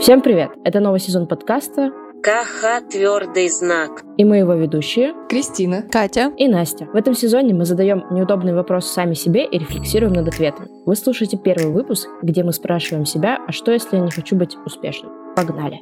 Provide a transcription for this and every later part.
Всем привет! Это новый сезон подкаста КХ «Твердый знак». И мы его ведущие Кристина, Катя и Настя. В этом сезоне мы задаем неудобные вопросы сами себе и рефлексируем над ответами. Вы слушаете первый выпуск, где мы спрашиваем себя, а что если я не хочу быть успешным? Погнали!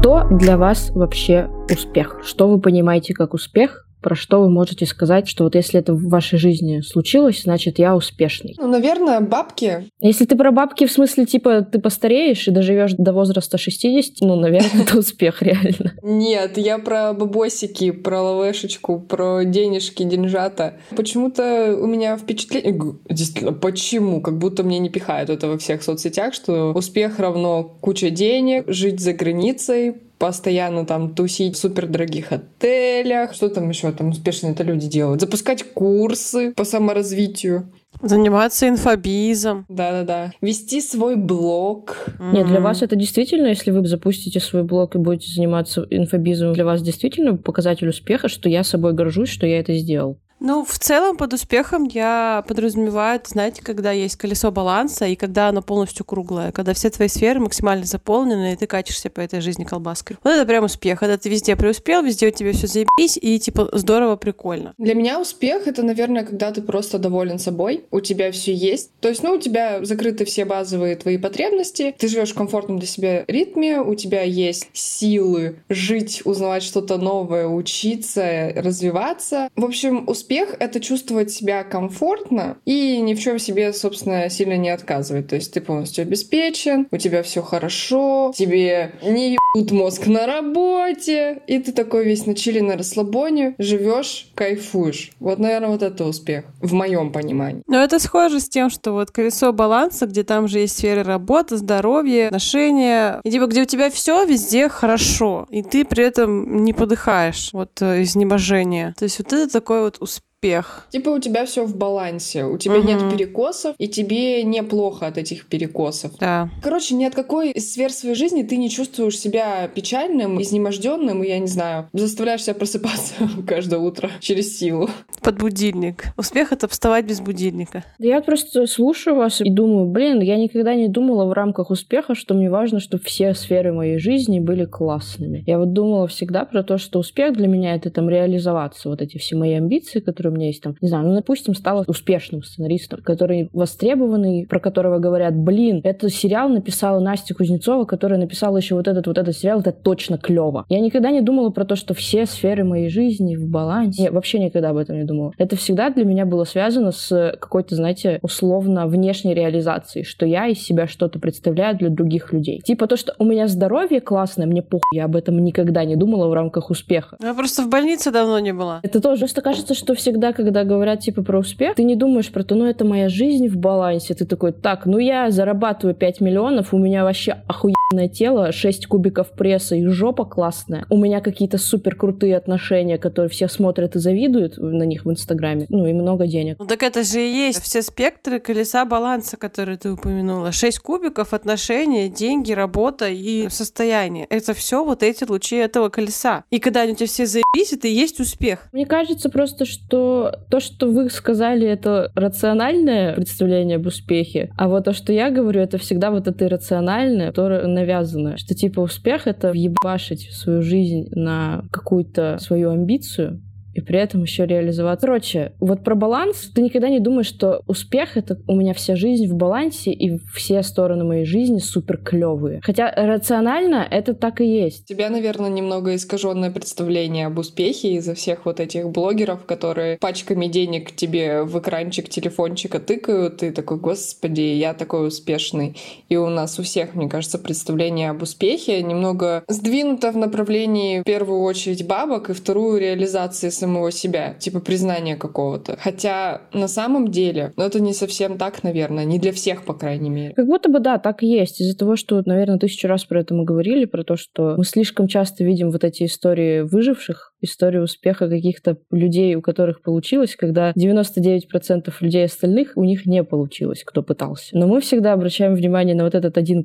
Что для вас вообще успех? Что вы понимаете как успех? Про что вы можете сказать, что вот если это в вашей жизни случилось, значит, я успешный? Ну, наверное, бабки. Если ты про бабки, в смысле, типа, ты постареешь и доживешь до возраста 60, ну, наверное, это успех реально. Нет, я про бабосики, про лавешечку, про денежки, деньжата. Почему-то у меня впечатление... Действительно, почему? Как будто мне не пихают это во всех соцсетях, что успех равно куча денег, жить за границей, постоянно там тусить в супердорогих отелях. Что там еще там успешно это люди делают? Запускать курсы по саморазвитию. Заниматься инфобизом. Да-да-да. Вести свой блог. Нет, для вас это действительно, если вы запустите свой блог и будете заниматься инфобизом, для вас действительно показатель успеха, что я собой горжусь, что я это сделал? Ну, в целом, под успехом я подразумеваю, знаете, когда есть колесо баланса и когда оно полностью круглое, когда все твои сферы максимально заполнены, и ты катишься по этой жизни колбаской. Вот это прям успех, когда ты везде преуспел, везде у тебя все заебись, и типа здорово, прикольно. Для меня успех — это, наверное, когда ты просто доволен собой, у тебя все есть. То есть, ну, у тебя закрыты все базовые твои потребности, ты живешь в комфортном для себя ритме, у тебя есть силы жить, узнавать что-то новое, учиться, развиваться. В общем, успех успех — это чувствовать себя комфортно и ни в чем себе, собственно, сильно не отказывать. То есть ты полностью обеспечен, у тебя все хорошо, тебе не ебут мозг на работе, и ты такой весь на чили, на расслабоне, живешь, кайфуешь. Вот, наверное, вот это успех, в моем понимании. Но это схоже с тем, что вот колесо баланса, где там же есть сферы работы, здоровья, отношения, и типа где у тебя все везде хорошо, и ты при этом не подыхаешь вот э, изнеможения. То есть вот это такой вот успех успех. Типа у тебя все в балансе, у тебя угу. нет перекосов, и тебе неплохо от этих перекосов. Да. Короче, ни от какой из сфер своей жизни ты не чувствуешь себя печальным, изнеможденным, и я не знаю, заставляешь себя просыпаться каждое утро через силу. Под будильник. Успех — это вставать без будильника. Я просто слушаю вас и думаю, блин, я никогда не думала в рамках успеха, что мне важно, чтобы все сферы моей жизни были классными. Я вот думала всегда про то, что успех для меня — это там реализоваться, вот эти все мои амбиции, которые который у меня есть там, не знаю, ну, допустим, стала успешным сценаристом, который востребованный, про которого говорят, блин, этот сериал написала Настя Кузнецова, которая написала еще вот этот вот этот сериал, это точно клево. Я никогда не думала про то, что все сферы моей жизни в балансе. Я вообще никогда об этом не думала. Это всегда для меня было связано с какой-то, знаете, условно внешней реализацией, что я из себя что-то представляю для других людей. Типа то, что у меня здоровье классное, мне похуй, я об этом никогда не думала в рамках успеха. Я просто в больнице давно не была. Это тоже просто кажется, что всегда всегда, когда говорят типа про успех, ты не думаешь про то, ну это моя жизнь в балансе. Ты такой, так, ну я зарабатываю 5 миллионов, у меня вообще охуенное тело, 6 кубиков пресса и жопа классная. У меня какие-то супер крутые отношения, которые все смотрят и завидуют на них в Инстаграме. Ну и много денег. Ну так это же и есть все спектры колеса баланса, которые ты упомянула. 6 кубиков, отношения, деньги, работа и состояние. Это все вот эти лучи этого колеса. И когда они у тебя все заебись, это и есть успех. Мне кажется просто, что то, что вы сказали, это рациональное представление об успехе, а вот то, что я говорю, это всегда вот это иррациональное, которое навязано. Что типа успех — это въебашить свою жизнь на какую-то свою амбицию, и при этом еще реализовать. Короче, вот про баланс, ты никогда не думаешь, что успех — это у меня вся жизнь в балансе, и все стороны моей жизни супер клевые. Хотя рационально это так и есть. У тебя, наверное, немного искаженное представление об успехе из-за всех вот этих блогеров, которые пачками денег тебе в экранчик телефончика тыкают, и такой, господи, я такой успешный. И у нас у всех, мне кажется, представление об успехе немного сдвинуто в направлении в первую очередь бабок и вторую реализации самого самого себя, типа признания какого-то. Хотя на самом деле, ну, это не совсем так, наверное, не для всех, по крайней мере. Как будто бы да, так и есть. Из-за того, что, наверное, тысячу раз про это мы говорили, про то, что мы слишком часто видим вот эти истории выживших, истории успеха каких-то людей, у которых получилось, когда 99% людей остальных у них не получилось, кто пытался. Но мы всегда обращаем внимание на вот этот 1%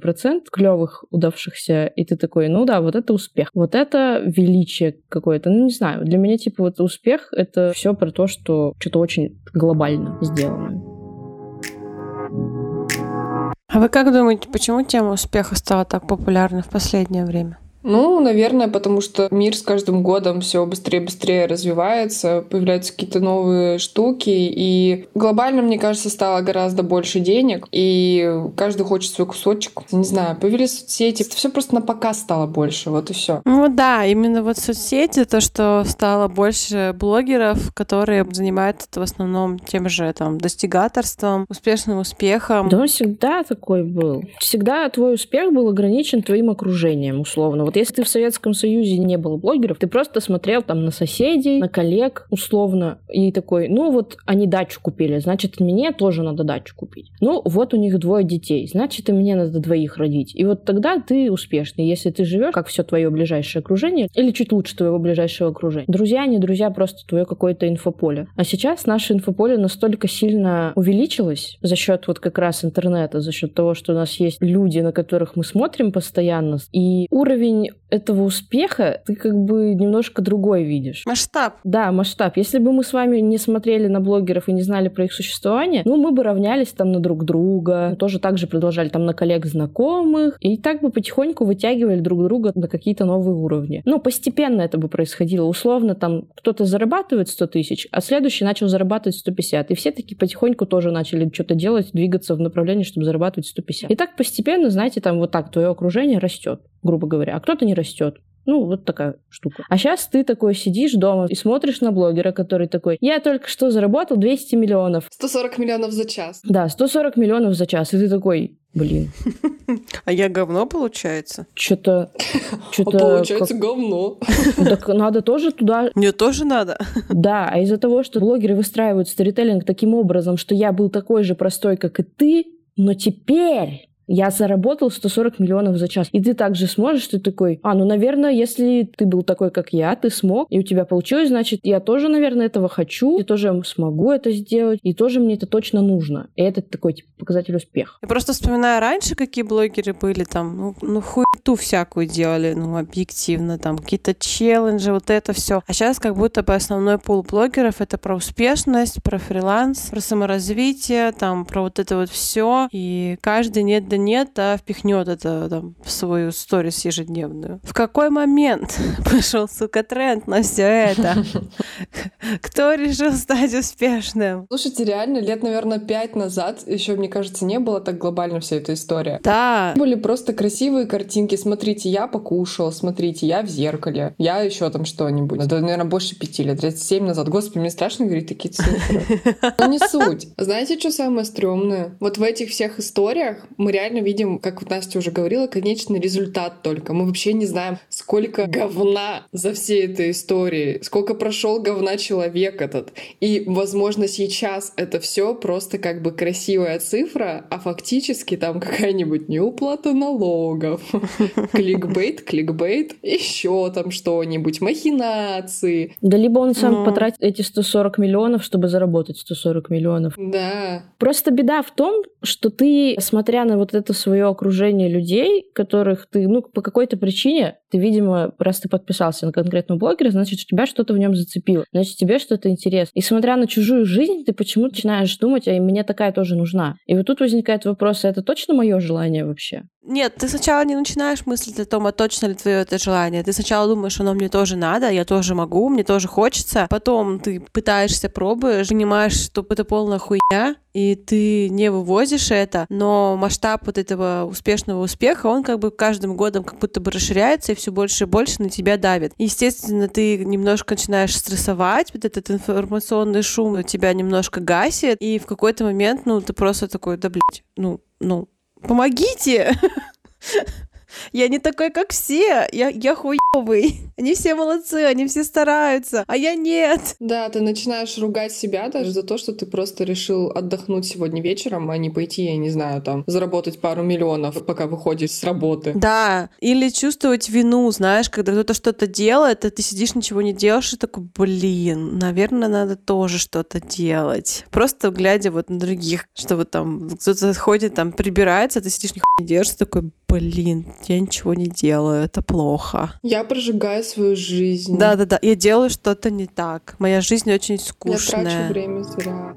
клевых, удавшихся, и ты такой, ну да, вот это успех. Вот это величие какое-то. Ну, не знаю, для меня, типа, вот успех — это все про то, что что-то очень глобально сделано. А вы как думаете, почему тема успеха стала так популярной в последнее время? Ну, наверное, потому что мир с каждым годом все быстрее и быстрее развивается, появляются какие-то новые штуки, и глобально, мне кажется, стало гораздо больше денег, и каждый хочет свой кусочек. Не знаю, появились соцсети, все просто на показ стало больше, вот и все. Ну да, именно вот соцсети, то, что стало больше блогеров, которые занимаются в основном тем же там достигаторством, успешным успехом. Да он всегда такой был. Всегда твой успех был ограничен твоим окружением, условно. Вот если ты в Советском Союзе не было блогеров, ты просто смотрел там на соседей, на коллег, условно, и такой, ну вот они дачу купили, значит, мне тоже надо дачу купить. Ну вот у них двое детей, значит, и мне надо двоих родить. И вот тогда ты успешный, если ты живешь, как все твое ближайшее окружение, или чуть лучше твоего ближайшего окружения. Друзья, не друзья, просто твое какое-то инфополе. А сейчас наше инфополе настолько сильно увеличилось за счет вот как раз интернета, за счет того, что у нас есть люди, на которых мы смотрим постоянно, и уровень уровень этого успеха ты как бы немножко другой видишь. Масштаб. Да, масштаб. Если бы мы с вами не смотрели на блогеров и не знали про их существование, ну, мы бы равнялись там на друг друга, тоже так же продолжали там на коллег знакомых, и так бы потихоньку вытягивали друг друга на какие-то новые уровни. Ну, постепенно это бы происходило. Условно, там кто-то зарабатывает 100 тысяч, а следующий начал зарабатывать 150. И все таки потихоньку тоже начали что-то делать, двигаться в направлении, чтобы зарабатывать 150. И так постепенно, знаете, там вот так твое окружение растет грубо говоря, а кто-то не растет. Ну, вот такая штука. А сейчас ты такой сидишь дома и смотришь на блогера, который такой, я только что заработал 200 миллионов. 140 миллионов за час. Да, 140 миллионов за час. И ты такой, блин. А я говно, получается? Что-то... Что-то... Получается говно. Так надо тоже туда... Мне тоже надо. Да, а из-за того, что блогеры выстраивают сторителлинг таким образом, что я был такой же простой, как и ты, но теперь я заработал 140 миллионов за час. И ты также сможешь, ты такой, а, ну, наверное, если ты был такой, как я, ты смог, и у тебя получилось, значит, я тоже, наверное, этого хочу, я тоже смогу это сделать, и тоже мне это точно нужно. И это такой, типа, показатель успеха. Я просто вспоминаю раньше, какие блогеры были там, ну, ну хуету всякую делали, ну, объективно, там, какие-то челленджи, вот это все. А сейчас как будто бы основной пул блогеров это про успешность, про фриланс, про саморазвитие, там, про вот это вот все. И каждый нет да нет, а впихнет это там, в свою сторис ежедневную. В какой момент пошел, сука, тренд на все это? Кто решил стать успешным? Слушайте, реально, лет, наверное, пять назад еще, мне кажется, не было так глобально вся эта история. Да. Были просто красивые картинки. Смотрите, я покушал, смотрите, я в зеркале, я еще там что-нибудь. Это, наверное, больше пяти лет, 37 назад. Господи, мне страшно говорить такие цифры. Но не суть. Знаете, что самое стрёмное? Вот в этих всех историях мы реально реально видим, как вот Настя уже говорила, конечный результат только. Мы вообще не знаем, сколько говна за всей этой историей, сколько прошел говна человек этот. И, возможно, сейчас это все просто как бы красивая цифра, а фактически там какая-нибудь неуплата налогов, кликбейт, кликбейт, еще там что-нибудь, махинации. Да либо он сам Но... потратит эти 140 миллионов, чтобы заработать 140 миллионов. Да. Просто беда в том, что ты, смотря на вот это свое окружение людей, которых ты, ну, по какой-то причине, ты, видимо, раз ты подписался на конкретного блогера, значит, у тебя что-то в нем зацепило, значит, тебе что-то интересно. И смотря на чужую жизнь, ты почему начинаешь думать, а мне такая тоже нужна. И вот тут возникает вопрос, а это точно мое желание вообще? Нет, ты сначала не начинаешь мыслить о том, а точно ли твое это желание. Ты сначала думаешь, оно мне тоже надо, я тоже могу, мне тоже хочется. Потом ты пытаешься, пробуешь, понимаешь, что это полная хуйня, и ты не вывозишь это, но масштаб вот этого успешного успеха, он как бы каждым годом как будто бы расширяется и все больше и больше на тебя давит. Естественно, ты немножко начинаешь стрессовать, вот этот информационный шум тебя немножко гасит, и в какой-то момент, ну, ты просто такой, да, блядь, ну, ну, помогите! Я не такой, как все. Я, я хуёвый. Они все молодцы, они все стараются, а я нет. Да, ты начинаешь ругать себя даже за то, что ты просто решил отдохнуть сегодня вечером, а не пойти, я не знаю, там, заработать пару миллионов, пока выходишь с работы. Да, или чувствовать вину, знаешь, когда кто-то что-то делает, а ты сидишь, ничего не делаешь, и такой, блин, наверное, надо тоже что-то делать. Просто глядя вот на других, что вот там кто-то ходит, там, прибирается, а ты сидишь, нихуя не делаешь, такой, блин, я ничего не делаю, это плохо. Я прожигаю свою жизнь. Да-да-да, я делаю что-то не так. Моя жизнь очень скучная. Я трачу время зря.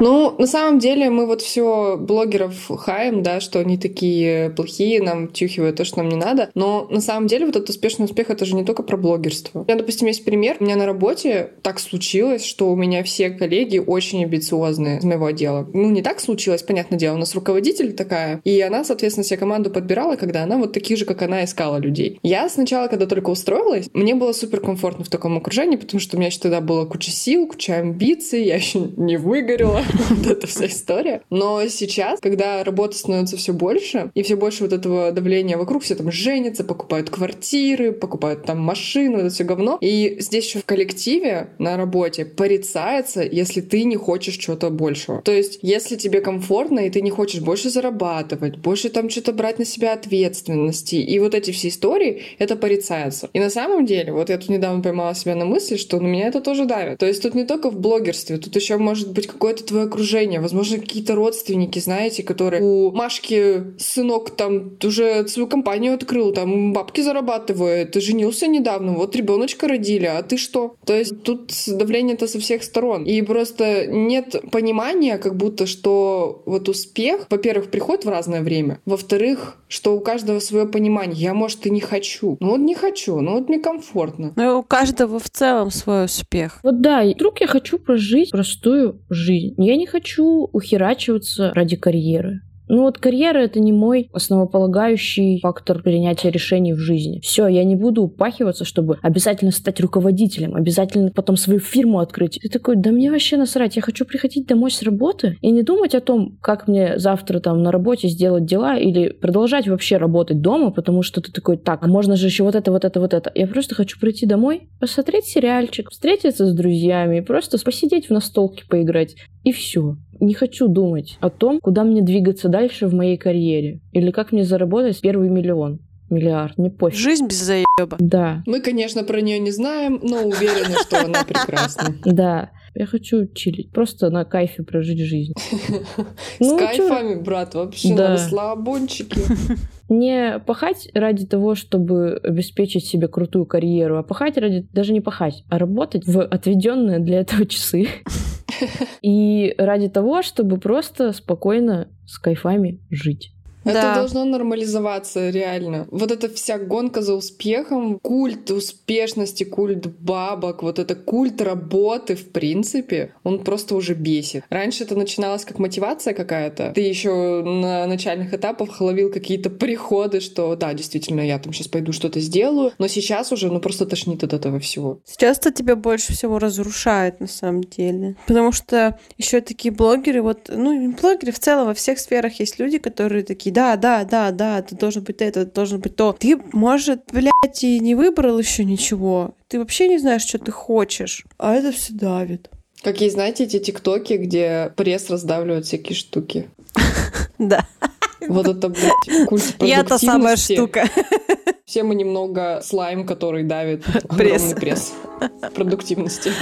Ну, на самом деле мы вот все блогеров хаем, да, что они такие плохие, нам тюхивают то, что нам не надо. Но на самом деле вот этот успешный успех, это же не только про блогерство. У меня, допустим, есть пример. У меня на работе так случилось, что у меня все коллеги очень амбициозные из моего отдела. Ну, не так случилось, понятное дело. У нас руководитель такая, и она, соответственно, себе команду подбирала, когда она вот таких же, как она, искала людей. Я сначала, когда только устроилась, мне было супер комфортно в таком окружении, потому что у меня еще тогда было куча сил, куча амбиций, я еще не выгорела. Вот эта вся история. Но сейчас, когда работы становится все больше, и все больше вот этого давления вокруг, все там женятся, покупают квартиры, покупают там машины, вот это все говно. И здесь еще в коллективе на работе порицается, если ты не хочешь чего-то большего. То есть, если тебе комфортно, и ты не хочешь больше зарабатывать, больше там что-то брать на себя ответственности, и вот эти все истории, это порицается. И на самом деле, вот я тут недавно поймала себя на мысли, что на меня это тоже давит. То есть тут не только в блогерстве, тут еще может быть какое-то твое окружение, возможно, какие-то родственники, знаете, которые у Машки сынок там уже свою компанию открыл, там бабки зарабатывает, ты женился недавно, вот ребеночка родили, а ты что? То есть тут давление-то со всех сторон. И просто нет понимания, как будто, что вот успех, во-первых, приходит в разное время, во-вторых, что у каждого свое понимание. Я, может, и не хочу. Ну вот не хочу, ну вот мне комфортно. Ну, у каждого в целом свой успех. Вот да, и вдруг я хочу прожить простую жизнь. Я не хочу ухерачиваться ради карьеры. Ну вот карьера это не мой основополагающий фактор принятия решений в жизни. Все, я не буду упахиваться, чтобы обязательно стать руководителем, обязательно потом свою фирму открыть. Ты такой, да мне вообще насрать, я хочу приходить домой с работы и не думать о том, как мне завтра там на работе сделать дела или продолжать вообще работать дома, потому что ты такой, так, а можно же еще вот это, вот это, вот это. Я просто хочу прийти домой, посмотреть сериальчик, встретиться с друзьями, просто посидеть в настолке, поиграть. И все. Не хочу думать о том, куда мне двигаться дальше в моей карьере. Или как мне заработать первый миллион миллиард, не пофиг. Жизнь без заеба. Да. Мы, конечно, про нее не знаем, но уверены, что она прекрасна. Да. Я хочу чилить, просто на кайфе прожить жизнь. С Ну, кайфами, брат, вообще на расслабончике. Не пахать ради того, чтобы обеспечить себе крутую карьеру, а пахать ради... Даже не пахать, а работать в отведенные для этого часы. И ради того, чтобы просто спокойно с кайфами жить. Это Да. должно нормализоваться, реально. Вот эта вся гонка за успехом, культ успешности, культ бабок, вот это культ работы, в принципе, он просто уже бесит. Раньше это начиналось как мотивация какая-то. Ты еще на начальных этапах ловил какие-то приходы, что да, действительно, я там сейчас пойду что-то сделаю, но сейчас уже, ну, просто тошнит от этого всего. Сейчас это тебя больше всего разрушает на самом деле. Потому что еще такие блогеры, вот, ну, блогеры в целом во всех сферах есть люди, которые такие, да, да, да, да, ты должен быть это, должен быть то. Ты, может, блядь, и не выбрал еще ничего. Ты вообще не знаешь, что ты хочешь. А это все давит. Какие, знаете, эти тиктоки, где пресс раздавливает всякие штуки? Да. Вот это, блядь, культ Я та самая штука. Все мы немного слайм, который давит Пресс. огромный пресс продуктивности.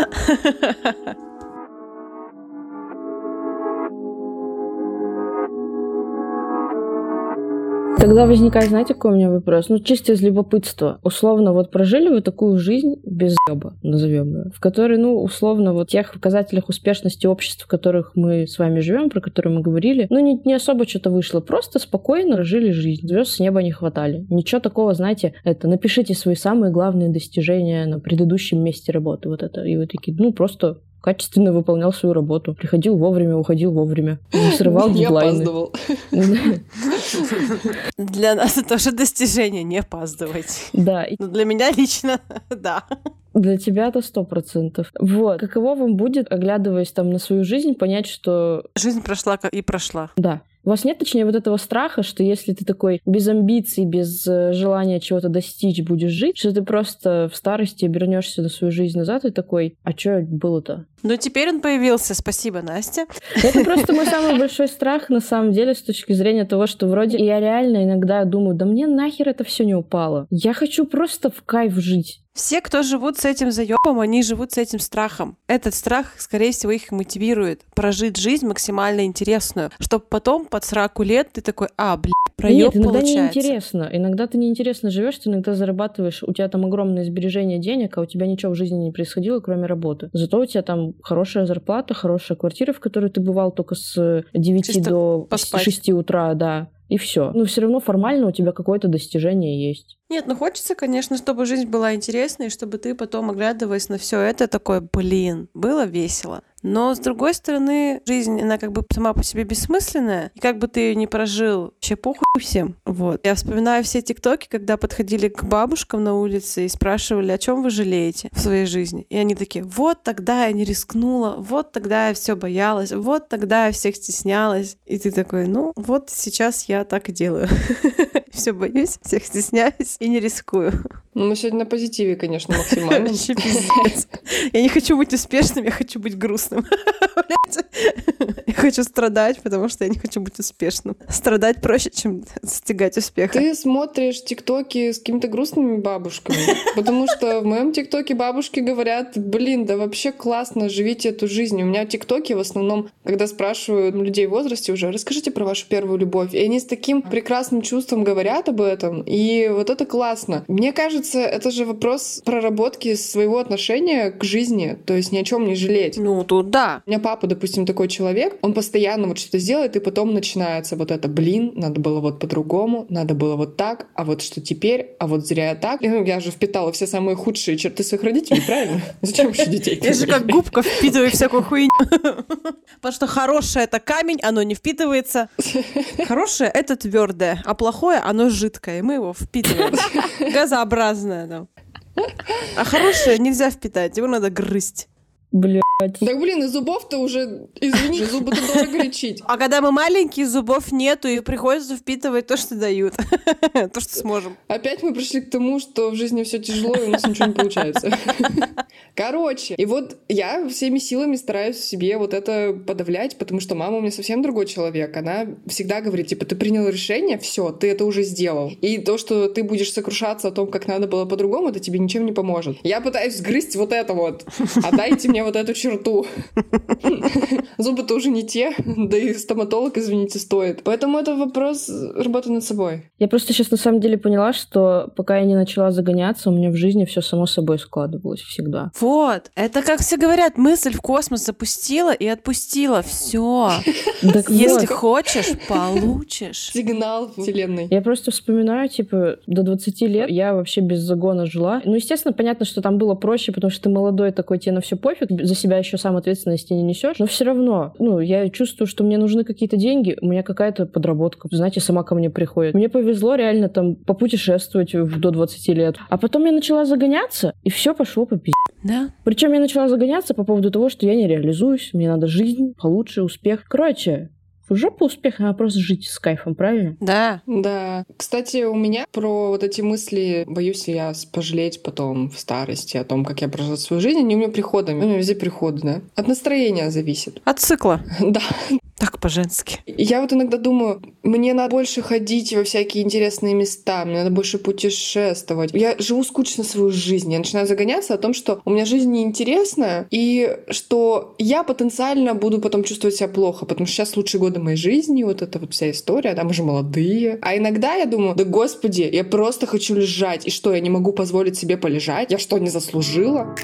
Тогда возникает, знаете, какой у меня вопрос? Ну, чисто из любопытства. Условно, вот прожили вы такую жизнь без еба, назовем ее, в которой, ну, условно, вот тех показателях успешности общества, в которых мы с вами живем, про которые мы говорили, ну, не, не особо что-то вышло. Просто спокойно жили жизнь. Звезд с неба не хватали. Ничего такого, знаете, это напишите свои самые главные достижения на предыдущем месте работы. Вот это. И вы такие, ну, просто качественно выполнял свою работу. Приходил вовремя, уходил вовремя. Не срывал Не дедлайны. опаздывал. Для нас это тоже достижение, не опаздывать. Да, Но для меня лично, да. Для тебя это сто процентов. Вот. Каково вам будет, оглядываясь там на свою жизнь, понять, что Жизнь прошла и прошла. да. У вас нет, точнее, вот этого страха, что если ты такой без амбиций, без э, желания чего-то достичь будешь жить, что ты просто в старости обернешься на свою жизнь назад и такой, а что было-то? Но теперь он появился, спасибо, Настя. Это просто мой самый большой страх, на самом деле, с точки зрения того, что вроде я реально иногда думаю, да мне нахер это все не упало. Я хочу просто в кайф жить. Все, кто живут с этим заебом, они живут с этим страхом. Этот страх, скорее всего, их мотивирует прожить жизнь максимально интересную, чтобы потом под сраку лет ты такой, а, блядь, проеб Нет, иногда получается. неинтересно. Иногда ты неинтересно живешь, ты иногда зарабатываешь, у тебя там огромное сбережение денег, а у тебя ничего в жизни не происходило, кроме работы. Зато у тебя там хорошая зарплата, хорошая квартира, в которой ты бывал только с 9 Чисто до поспать. 6 утра, да. И все. Но все равно формально у тебя какое-то достижение есть. Нет, ну хочется, конечно, чтобы жизнь была интересной, и чтобы ты потом, оглядываясь на все это, такой, блин, было весело. Но, с другой стороны, жизнь, она как бы сама по себе бессмысленная, и как бы ты ее не прожил, вообще похуй всем. Вот. Я вспоминаю все тиктоки, когда подходили к бабушкам на улице и спрашивали, о чем вы жалеете в своей жизни. И они такие, вот тогда я не рискнула, вот тогда я все боялась, вот тогда я всех стеснялась. И ты такой, ну, вот сейчас я так и делаю. Все боюсь, всех стесняюсь и не рискую. Ну, мы сегодня на позитиве, конечно, максимально. Я не хочу быть успешным, я хочу быть грустным. Я хочу страдать, потому что я не хочу быть успешным. Страдать проще, чем достигать успеха. Ты смотришь тиктоки с какими-то грустными бабушками, потому что в моем тиктоке бабушки говорят, блин, да вообще классно, живите эту жизнь. У меня тиктоки в основном, когда спрашивают людей в возрасте уже, расскажите про вашу первую любовь. И они с таким прекрасным чувством говорят об этом, и вот это классно. Мне кажется, это же вопрос проработки своего отношения к жизни, то есть ни о чем не жалеть. Ну, тут да. У меня папа, допустим, такой человек, он постоянно вот что-то сделает, и потом начинается вот это, блин, надо было вот по-другому, надо было вот так, а вот что теперь, а вот зря я так. И, ну, я же впитала все самые худшие черты своих родителей, правильно? Зачем еще детей? Я же как губка впитываю всякую хуйню. Потому что хорошее это камень, оно не впитывается. Хорошее это твердое, а плохое оно жидкое, и мы его впитываем. Газообразное, да. А хорошее нельзя впитать, его надо грызть. Блядь. Так, блин, и зубов-то уже, извини, зубы-то дорого лечить. А когда мы маленькие, зубов нету, и приходится впитывать то, что дают. То, что сможем. Опять мы пришли к тому, что в жизни все тяжело, и у нас ничего не получается. Короче, и вот я всеми силами стараюсь себе вот это подавлять, потому что мама у меня совсем другой человек. Она всегда говорит, типа, ты принял решение, все, ты это уже сделал. И то, что ты будешь сокрушаться о том, как надо было по-другому, это тебе ничем не поможет. Я пытаюсь сгрызть вот это вот. Отдайте мне вот эту черту. Зубы-то уже не те, да и стоматолог, извините, стоит. Поэтому это вопрос работы над собой. Я просто сейчас на самом деле поняла, что пока я не начала загоняться, у меня в жизни все само собой складывалось всегда. Вот. Это, как все говорят, мысль в космос запустила и отпустила. Все. Если хочешь, получишь. Сигнал вселенной. Я просто вспоминаю, типа, до 20 лет я вообще без загона жила. Ну, естественно, понятно, что там было проще, потому что ты молодой такой, тебе на все пофиг, за себя еще сам ответственности не несешь. Но все равно, ну, я чувствую, что мне нужны какие-то деньги, у меня какая-то подработка, знаете, сама ко мне приходит. Мне повезло реально там попутешествовать до 20 лет. А потом я начала загоняться, и все пошло по пизде. Да? Причем я начала загоняться по поводу того, что я не реализуюсь, мне надо жизнь получше, успех. Короче, в жопу успех, надо просто жить с кайфом, правильно? Да. Да. Кстати, у меня про вот эти мысли, боюсь я пожалеть потом в старости о том, как я прожила свою жизнь, они у меня приходами. У меня везде приходы, да. От настроения зависит. От цикла. Да. Так по-женски. Я вот иногда думаю, мне надо больше ходить во всякие интересные места, мне надо больше путешествовать. Я живу скучно свою жизнь. Я начинаю загоняться о том, что у меня жизнь неинтересная, и что я потенциально буду потом чувствовать себя плохо, потому что сейчас лучшие годы моей жизни, вот эта вот вся история, да, мы же молодые. А иногда я думаю, да господи, я просто хочу лежать, и что, я не могу позволить себе полежать? Я что, не заслужила?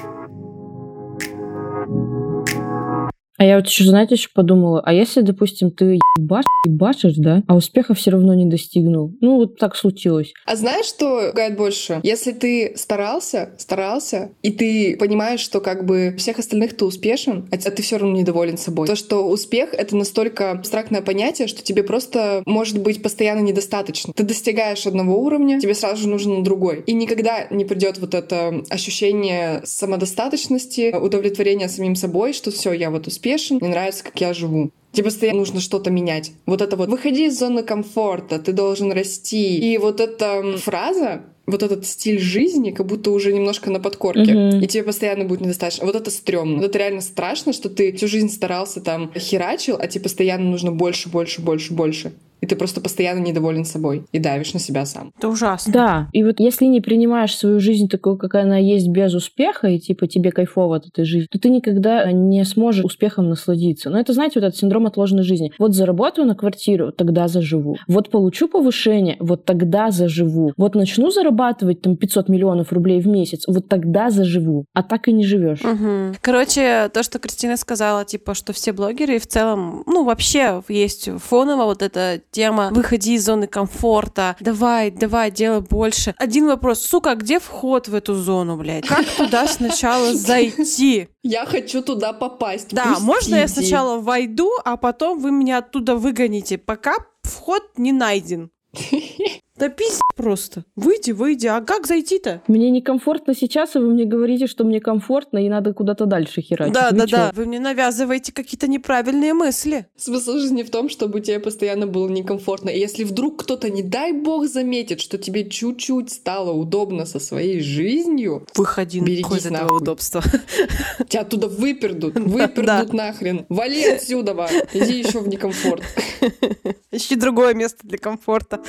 А я вот еще, знаете, еще подумала, а если, допустим, ты ебашь, ебашишь, да, а успеха все равно не достигнул? Ну, вот так случилось. А знаешь, что пугает больше? Если ты старался, старался, и ты понимаешь, что как бы всех остальных ты успешен, а ты все равно недоволен собой. То, что успех — это настолько абстрактное понятие, что тебе просто, может быть, постоянно недостаточно. Ты достигаешь одного уровня, тебе сразу же нужен другой. И никогда не придет вот это ощущение самодостаточности, удовлетворения самим собой, что все, я вот успешен, мне нравится, как я живу. Тебе постоянно нужно что-то менять. Вот это вот «выходи из зоны комфорта, ты должен расти». И вот эта фраза, вот этот стиль жизни как будто уже немножко на подкорке. Мгм. И тебе постоянно будет недостаточно. Вот это стрёмно. Вот это реально страшно, что ты всю жизнь старался там херачил, а тебе постоянно нужно больше, больше, больше, больше. Ты просто постоянно недоволен собой и давишь на себя сам. Это ужасно. Да, и вот если не принимаешь свою жизнь такой, какая она есть, без успеха, и типа тебе кайфово от этой жизни, то ты никогда не сможешь успехом насладиться. Но это, знаете, вот этот синдром отложенной жизни. Вот заработаю на квартиру, тогда заживу. Вот получу повышение, вот тогда заживу. Вот начну зарабатывать там 500 миллионов рублей в месяц, вот тогда заживу. А так и не живешь. Угу. Короче, то, что Кристина сказала, типа, что все блогеры в целом, ну, вообще есть фоново вот эта тема «выходи из зоны комфорта», «давай, давай, делай больше». Один вопрос, сука, а где вход в эту зону, блядь? Как туда сначала зайти? Я хочу туда попасть. Да, Пустите. можно я сначала войду, а потом вы меня оттуда выгоните, пока вход не найден. Да пиздец просто. Выйди, выйди. А как зайти-то? Мне некомфортно сейчас, и вы мне говорите, что мне комфортно, и надо куда-то дальше херачить. Да, Вы да, чё? да. Вы мне навязываете какие-то неправильные мысли. Смысл жизни в том, чтобы тебе постоянно было некомфортно. И если вдруг кто-то, не дай бог, заметит, что тебе чуть-чуть стало удобно со своей жизнью, Выходи Берегись из этого удобства. тебя оттуда выпердут, выпердут нахрен. Вали отсюда, иди еще в некомфорт. Ищи другое место для комфорта.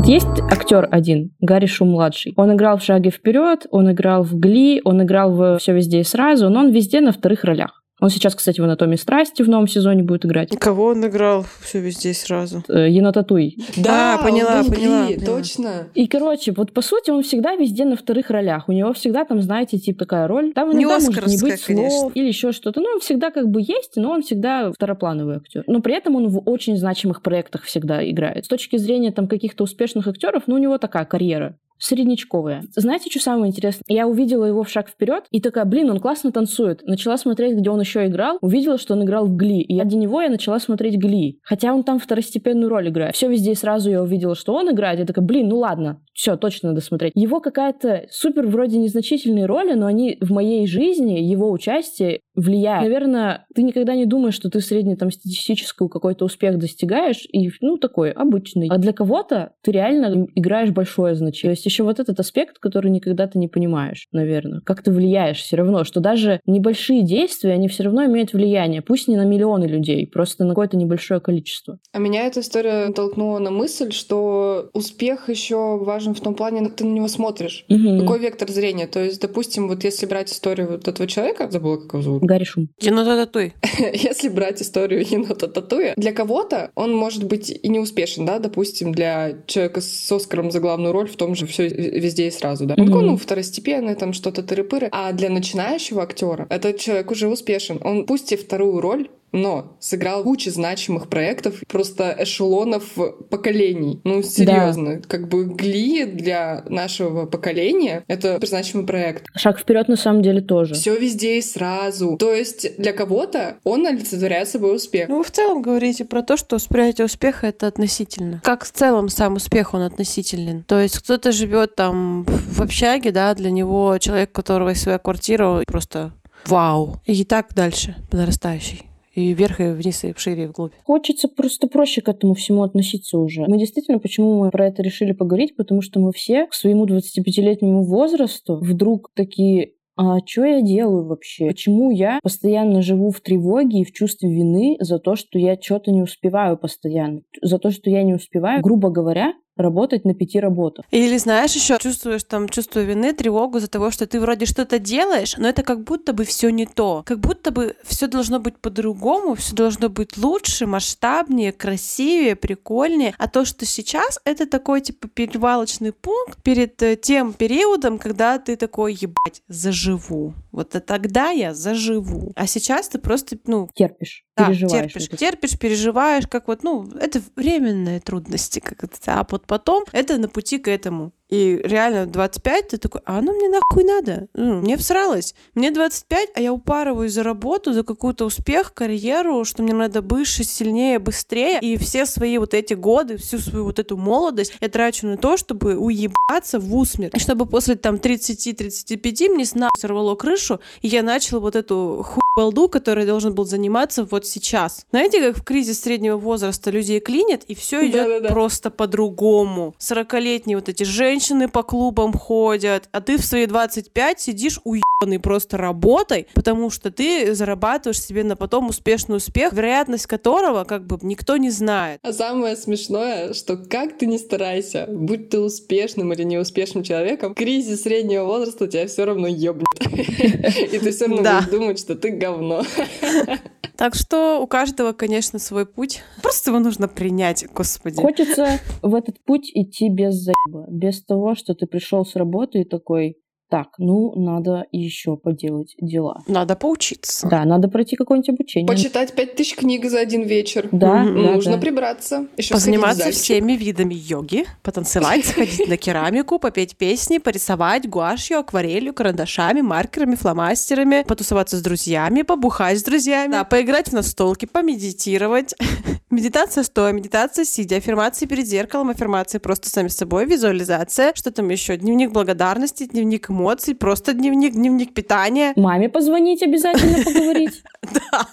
Вот есть актер один, Гарри Шум младший. Он играл в Шаге вперед, он играл в Гли, он играл в Все везде и сразу, но он везде на вторых ролях. Он сейчас, кстати, в «Анатомии страсти» в новом сезоне будет играть. Кого он играл? Все везде сразу. Э, Енота Туй. Да, он поняла, поняла, поняла. Точно. И, короче, вот по сути он всегда везде на вторых ролях. У него всегда там, знаете, типа такая роль. Там Не иногда может не быть слов конечно. или еще что-то. Ну, он всегда как бы есть, но он всегда второплановый актер. Но при этом он в очень значимых проектах всегда играет. С точки зрения там каких-то успешных актеров, ну, у него такая карьера среднячковая. Знаете, что самое интересное? Я увидела его в шаг вперед и такая, блин, он классно танцует. Начала смотреть, где он еще играл. Увидела, что он играл в Гли. И ради него я начала смотреть Гли. Хотя он там второстепенную роль играет. Все везде и сразу я увидела, что он играет. Я такая, блин, ну ладно, все, точно надо смотреть. Его какая-то супер вроде незначительные роли, но они в моей жизни, его участие влияет. Наверное, ты никогда не думаешь, что ты среднетомстатистическую какой-то успех достигаешь, и, ну, такой, обычный. А для кого-то ты реально играешь большое значение. То есть еще вот этот аспект, который никогда ты не понимаешь, наверное. Как ты влияешь все равно, что даже небольшие действия, они все равно имеют влияние. Пусть не на миллионы людей, просто на какое-то небольшое количество. А меня эта история натолкнула на мысль, что успех еще важен в том плане, как ты на него смотришь. Мгм. Какой вектор зрения? То есть, допустим, вот если брать историю вот этого человека, забыла, как его зовут, Гарри Шум. Енота Татуй. если брать историю енота Татуя, для кого-то он может быть и не успешен, да, допустим, для человека с Оскаром за главную роль в том же все везде и сразу, да. Мгм. Он, ну, второстепенный, там что-то тыры-пыры. А для начинающего актера этот человек уже успешен. Он пусть и вторую роль, но сыграл кучу значимых проектов, просто эшелонов поколений. Ну, серьезно. Как бы Гли для нашего поколения — это значимый проект. Шаг вперед на самом деле тоже. Все везде и сразу. То есть для кого-то он олицетворяет собой успех. Ну, вы в целом говорите про то, что восприятие успеха это относительно. Как в целом сам успех, он относителен. То есть кто-то живет там в общаге, да, для него человек, у которого есть своя квартира, просто вау. И так дальше, по нарастающей. И вверх, и вниз, и шире, и вглубь. Хочется просто проще к этому всему относиться уже. Мы действительно, почему мы про это решили поговорить, потому что мы все к своему 25-летнему возрасту вдруг такие а что я делаю вообще? Почему я постоянно живу в тревоге и в чувстве вины за то, что я что-то не успеваю постоянно? За то, что я не успеваю, грубо говоря, работать на пяти работах. Или знаешь, еще чувствуешь там чувство вины, тревогу за того, что ты вроде что-то делаешь, но это как будто бы все не то. Как будто бы все должно быть по-другому, все должно быть лучше, масштабнее, красивее, прикольнее. А то, что сейчас, это такой типа перевалочный пункт перед э, тем периодом, когда ты такой, ебать, заживу. Вот а тогда я заживу. А сейчас ты просто, ну, Терпишь, да, переживаешь. терпишь, это. терпишь, переживаешь, как вот, ну, это временные трудности, как это, а вот потом это на пути к этому. И реально в 25 ты такой, а оно мне нахуй надо? Ну, мне всралось. Мне 25, а я упарываюсь за работу, за какой-то успех, карьеру, что мне надо выше, сильнее, быстрее. И все свои вот эти годы, всю свою вот эту молодость я трачу на то, чтобы уебаться в усмерть. Чтобы после там 30-35 мне снова сорвало крышу, и я начала вот эту хуй балду, который должен был заниматься вот сейчас. Знаете, как в кризис среднего возраста людей клинит, и все идет Да-да-да. просто по-другому. 40-летние вот эти женщины по клубам ходят, а ты в свои 25 сидишь уебанный просто работой, потому что ты зарабатываешь себе на потом успешный успех, вероятность которого как бы никто не знает. А самое смешное, что как ты не старайся, будь ты успешным или неуспешным человеком, кризис среднего возраста тебя все равно ебнет. И ты все равно Да. будешь думать, что ты говно. Так что у каждого, конечно, свой путь. Просто его нужно принять, господи. Хочется в этот путь идти без заеба, без того, что ты пришел с работы и такой, так, ну, надо еще поделать дела. Надо поучиться. Да, надо пройти какое-нибудь обучение. Почитать пять тысяч книг за один вечер. Да, да, Нужно да. прибраться. Еще Позаниматься всеми видами йоги, потанцевать, сходить на керамику, попеть песни, порисовать гуашью, акварелью, карандашами, маркерами, фломастерами, потусоваться с друзьями, побухать с друзьями, да, поиграть в настолки, помедитировать. Медитация стоя, медитация сидя, аффирмации перед зеркалом, аффирмации просто сами с собой, визуализация, что там еще, дневник благодарности, дневник эмоций, просто дневник, дневник питания. Маме позвонить обязательно поговорить. Да.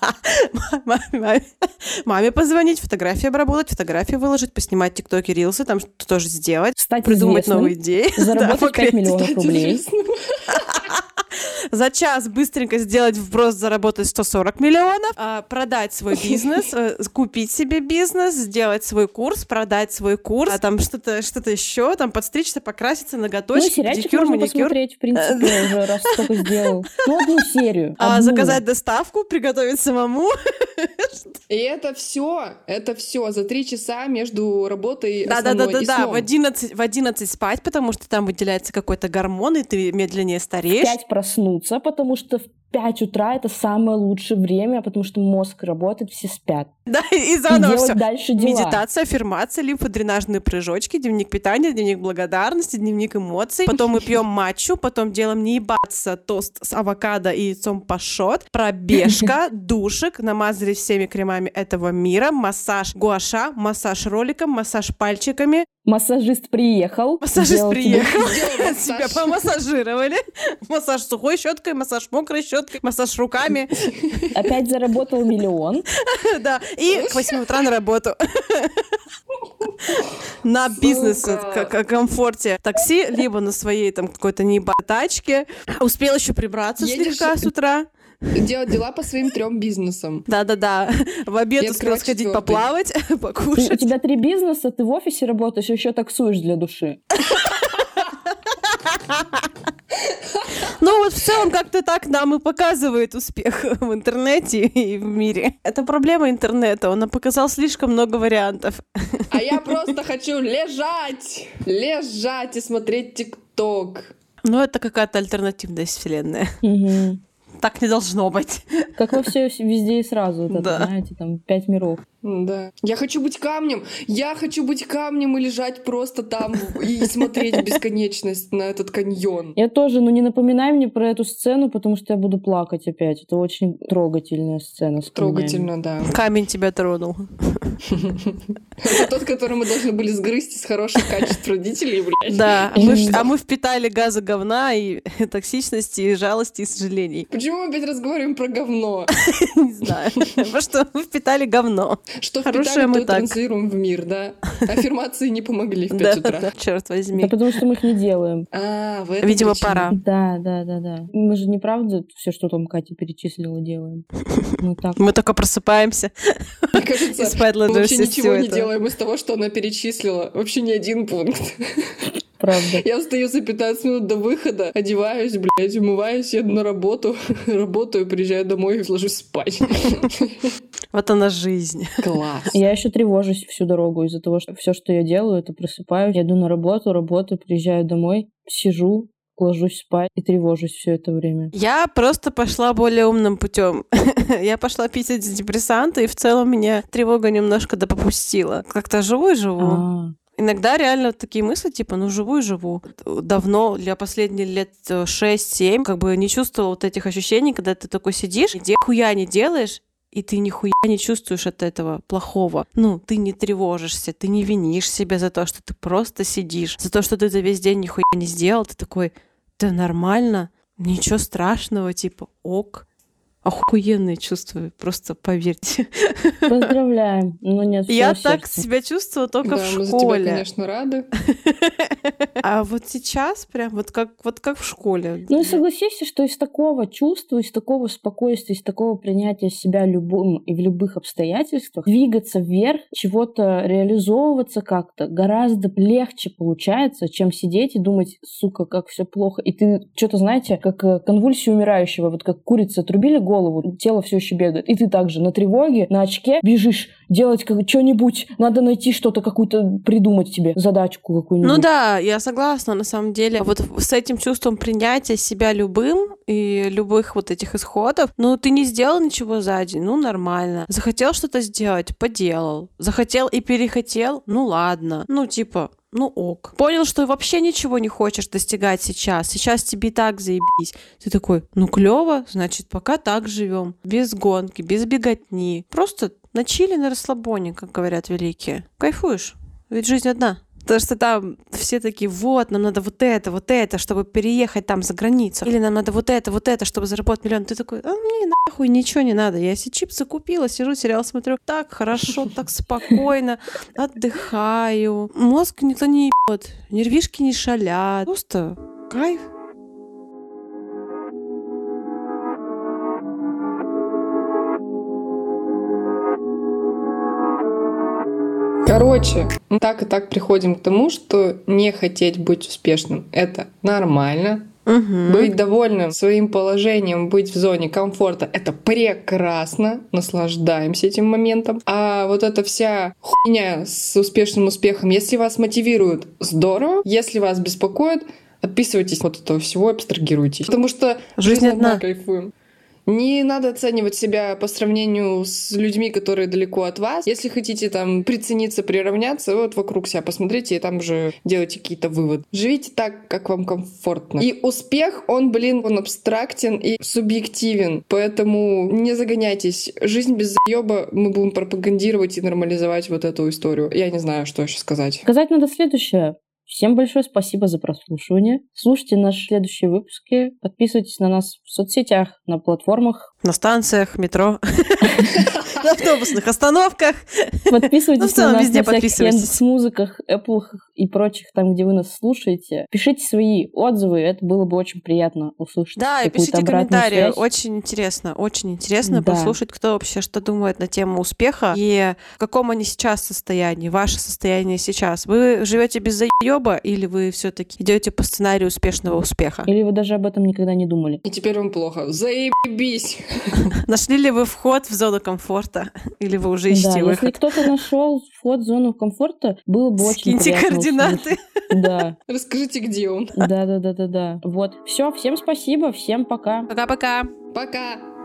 Маме, позвонить, фотографии обработать, фотографии выложить, поснимать тиктоки, рилсы, там что-то тоже сделать, придумать новые идеи. Заработать 5 покрыть. миллионов рублей. За час быстренько сделать вброс, заработать 140 миллионов, а, продать свой бизнес, э, купить себе бизнес, сделать свой курс, продать свой курс, а там что-то что еще, там подстричься, покраситься, Ну, ноготочки, сериальчик педикюр, можно маникюр. посмотреть, в принципе, уже раз столько сделал. Ну, одну серию. А, заказать доставку, приготовить самому. И это все, это все за три часа между работой Да, да, да, да, и да. сном. В 11, в 11 спать, потому что там выделяется какой-то гормон, и ты медленнее В стареешь. 5 проснуться, потому что в 5 утра это самое лучшее время, потому что мозг работает, все спят. Да, и И заново делать все. дальше дела. Медитация, аффирмация, лимфодренажные прыжочки, дневник питания, дневник благодарности, дневник эмоций. Потом мы пьем матчу, потом делаем не ебаться тост с авокадо и яйцом пашот, пробежка, душик, намазали всеми кремами этого мира, массаж гуаша, массаж роликом, массаж пальчиками. Массажист приехал. Массажист приехал, массаж. помассажировали. Массаж сухой щеткой, массаж мокрой щеткой, массаж руками. Опять заработал миллион. Да, и к 8 утра на работу. На бизнес, к- комфорте такси, либо на своей там какой-то неба тачке. Успел еще прибраться слегка с утра. Делать дела по своим трем бизнесам. Да-да-да. В обед И успел сходить поплавать, Ты- у покушать. тебя три бизнеса, ты в офисе работаешь, еще таксуешь для души. Ну вот в целом как-то так нам и показывает успех в интернете и в мире. Это проблема интернета, он нам показал слишком много вариантов. А я просто хочу лежать, лежать и смотреть ТикТок. Но это какая-то альтернативная вселенная. Мгм. Так не должно быть. Как во все везде и сразу, вот это, Да. знаете, там пять миров. Да. Я хочу быть камнем. Я хочу быть камнем и лежать просто там и смотреть бесконечность на этот каньон. Я тоже, ну не напоминай мне про эту сцену, потому что я буду плакать опять. Это очень трогательная сцена. Трогательно, да. Камень тебя тронул. Это тот, который мы должны были сгрызть из хороших качеств родителей, блядь. Да, мы а мы впитали газы говна и токсичности, и жалости, и сожалений. Почему мы опять разговариваем про говно? Не знаю. Потому что мы впитали говно. Что впитали, мы транслируем в мир, да? Аффирмации не помогли в Да, 5 утра. да, черт Да возьми. потому что мы их не делаем. А, в этом Видимо, пора. Да, да, да, да. Мы же не правда все, что там Катя перечислила, делаем. Мы так. Мы только просыпаемся Мне кажется, и спать мы вообще ничего не делаем из того, что она перечислила. Вообще ни один пункт. Правда. Я встаю за 15 минут до выхода, одеваюсь, блядь, умываюсь, еду на работу, работаю, приезжаю домой и ложусь спать. Вот она жизнь. Класс. Я еще тревожусь всю дорогу из-за того, что все, что я делаю, это просыпаюсь, еду на работу, работаю, приезжаю домой, сижу, ложусь спать и тревожусь все это время. Я просто пошла более умным путем. Я пошла пить антидепрессанты, и в целом меня тревога немножко допопустила. Как-то живу и живу. А, Иногда реально такие мысли, типа, ну живу и живу. Давно, для последних лет э, 6-7, как бы не чувствовала вот этих ощущений, когда ты такой сидишь, и хуя не делаешь, и ты нихуя не чувствуешь от этого плохого. Ну, ты не тревожишься, ты не винишь себя за то, что ты просто сидишь, за то, что ты за весь день нихуя не сделал, ты такой, да нормально, ничего страшного, типа, ок. Охуенные чувства, просто поверьте. Поздравляем. Ну нет, Я всего так себя чувствовала только да, в мы за тебя, школе. конечно, рады. А вот сейчас прям вот как, вот как в школе. Ну согласись, что из такого чувства, из такого спокойствия, из такого принятия себя любым и в любых обстоятельствах двигаться вверх, чего-то реализовываться как-то гораздо легче получается, чем сидеть и думать, сука, как все плохо. И ты что-то, знаете, как э, конвульсия умирающего, вот как курица отрубили голову, тело все еще бегает. И ты также на тревоге, на очке бежишь делать что-нибудь, надо найти что-то, какую-то придумать тебе задачку какую-нибудь. Ну да, я согласна, на самом деле. Вот с этим чувством принятия себя любым и любых вот этих исходов, ну ты не сделал ничего за день, ну нормально. Захотел что-то сделать, поделал. Захотел и перехотел, ну ладно. Ну типа, ну ок. Понял, что вообще ничего не хочешь достигать сейчас. Сейчас тебе и так заебись. Ты такой, ну клево, значит, пока так живем. Без гонки, без беготни. Просто на чили, на расслабоне, как говорят великие. Кайфуешь. Ведь жизнь одна. Потому что там все такие, вот, нам надо вот это, вот это, чтобы переехать там за границу. Или нам надо вот это, вот это, чтобы заработать миллион. Ты такой, а мне нахуй ничего не надо. Я себе чипсы купила, сижу, сериал смотрю. Так хорошо, так спокойно, отдыхаю. Мозг никто не ебет, нервишки не шалят. Просто кайф. Короче, мы так и так приходим к тому, что не хотеть быть успешным — это нормально. Мгм. Быть довольным своим положением, быть в зоне комфорта — это прекрасно. Наслаждаемся этим моментом. А вот эта вся хуйня с успешным успехом, если вас мотивирует, здорово. Если вас беспокоит, отписывайтесь от этого всего, абстрагируйтесь. Потому что Жизнь жизнь одна. одна, кайфуем. Не надо оценивать себя по сравнению с людьми, которые далеко от вас. Если хотите там прицениться, приравняться, вот вокруг себя посмотрите и там уже делайте какие-то выводы. Живите так, как вам комфортно. И успех, он, блин, он абстрактен и субъективен. Поэтому не загоняйтесь. Жизнь без заеба мы будем пропагандировать и нормализовать вот эту историю. Я не знаю, что еще сказать. Сказать надо следующее. Всем большое спасибо за прослушивание. Слушайте наши следующие выпуски. Подписывайтесь на нас в соцсетях, на платформах. На станциях, метро, на автобусных остановках. Подписывайтесь Ну, на нас везде на всяких подписывайтесь. музыках, Apple и прочих, там, где вы нас слушаете. Пишите свои отзывы, это было бы очень приятно услышать. Да, и пишите комментарии. связь. Очень интересно, очень интересно Да. послушать, кто вообще что думает на тему успеха и в каком они сейчас состоянии, ваше состояние сейчас. Вы живете без заеба или вы все-таки идете по сценарию успешного успеха? Или вы даже об этом никогда не думали. И теперь вам плохо. Заебись! Нашли ли вы вход в зону комфорта? Или вы уже ищете Да, выход? если кто-то нашел вход в зону комфорта, было бы очень Скиньте координаты. услышать. Да, Расскажите, где он. да, да, да, да, да. Вот. Все, всем спасибо, всем пока. Пока-пока. Пока!